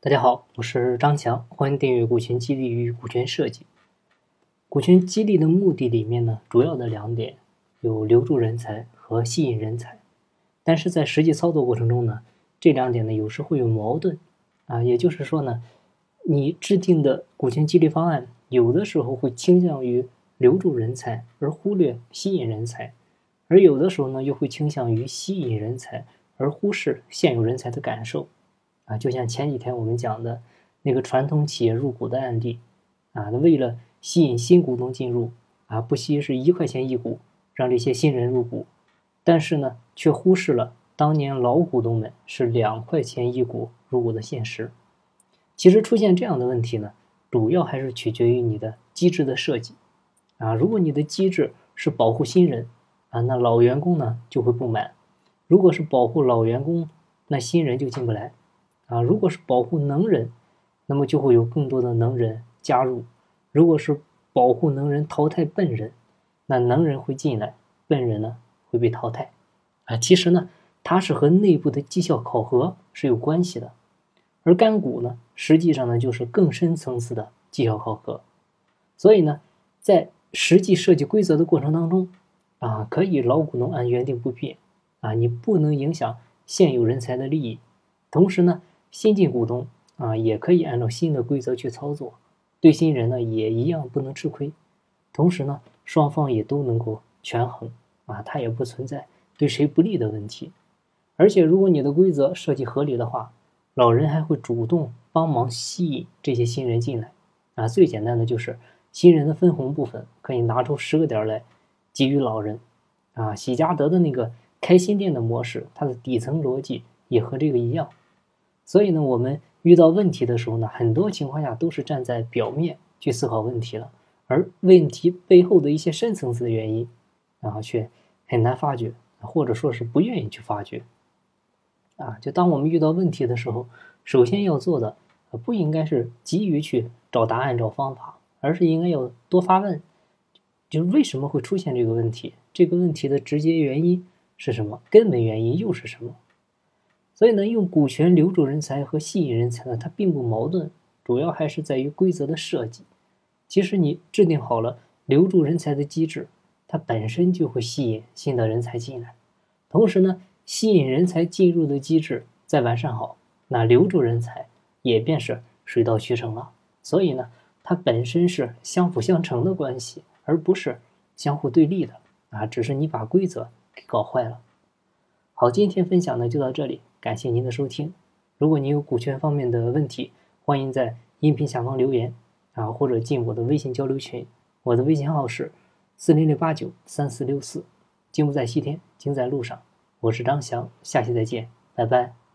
大家好，我是张强，欢迎订阅股权激励与股权设计。股权激励的目的里面呢，主要的两点有留住人才和吸引人才，但是在实际操作过程中呢，这两点呢有时会有矛盾啊，也就是说呢，你制定的股权激励方案有的时候会倾向于留住人才而忽略吸引人才，而有的时候呢又会倾向于吸引人才而忽视现有人才的感受。啊，就像前几天我们讲的那个传统企业入股的案例，啊，为了吸引新股东进入，啊，不惜是一块钱一股让这些新人入股，但是呢，却忽视了当年老股东们是两块钱一股入股的现实。其实出现这样的问题呢，主要还是取决于你的机制的设计。啊，如果你的机制是保护新人，啊，那老员工呢就会不满；如果是保护老员工，那新人就进不来。啊，如果是保护能人，那么就会有更多的能人加入；如果是保护能人淘汰笨人，那能人会进来，笨人呢会被淘汰。啊，其实呢，它是和内部的绩效考核是有关系的，而干股呢，实际上呢就是更深层次的绩效考核。所以呢，在实际设计规则的过程当中，啊，可以老股东按原定不变，啊，你不能影响现有人才的利益，同时呢。新进股东啊，也可以按照新的规则去操作，对新人呢也一样不能吃亏，同时呢双方也都能够权衡啊，它也不存在对谁不利的问题。而且如果你的规则设计合理的话，老人还会主动帮忙吸引这些新人进来啊。最简单的就是新人的分红部分可以拿出十个点来给予老人啊。喜家德的那个开新店的模式，它的底层逻辑也和这个一样。所以呢，我们遇到问题的时候呢，很多情况下都是站在表面去思考问题了，而问题背后的一些深层次的原因，然后，却很难发觉，或者说是不愿意去发掘。啊，就当我们遇到问题的时候，首先要做的，不应该是急于去找答案、找方法，而是应该要多发问，就是为什么会出现这个问题？这个问题的直接原因是什么？根本原因又是什么？所以呢，用股权留住人才和吸引人才呢，它并不矛盾，主要还是在于规则的设计。其实你制定好了留住人才的机制，它本身就会吸引新的人才进来。同时呢，吸引人才进入的机制再完善好，那留住人才也便是水到渠成了。所以呢，它本身是相辅相成的关系，而不是相互对立的啊。只是你把规则给搞坏了。好，今天分享呢就到这里。感谢您的收听。如果您有股权方面的问题，欢迎在音频下方留言啊，或者进我的微信交流群。我的微信号是四零六八九三四六四。金不在西天，金在路上。我是张翔，下期再见，拜拜。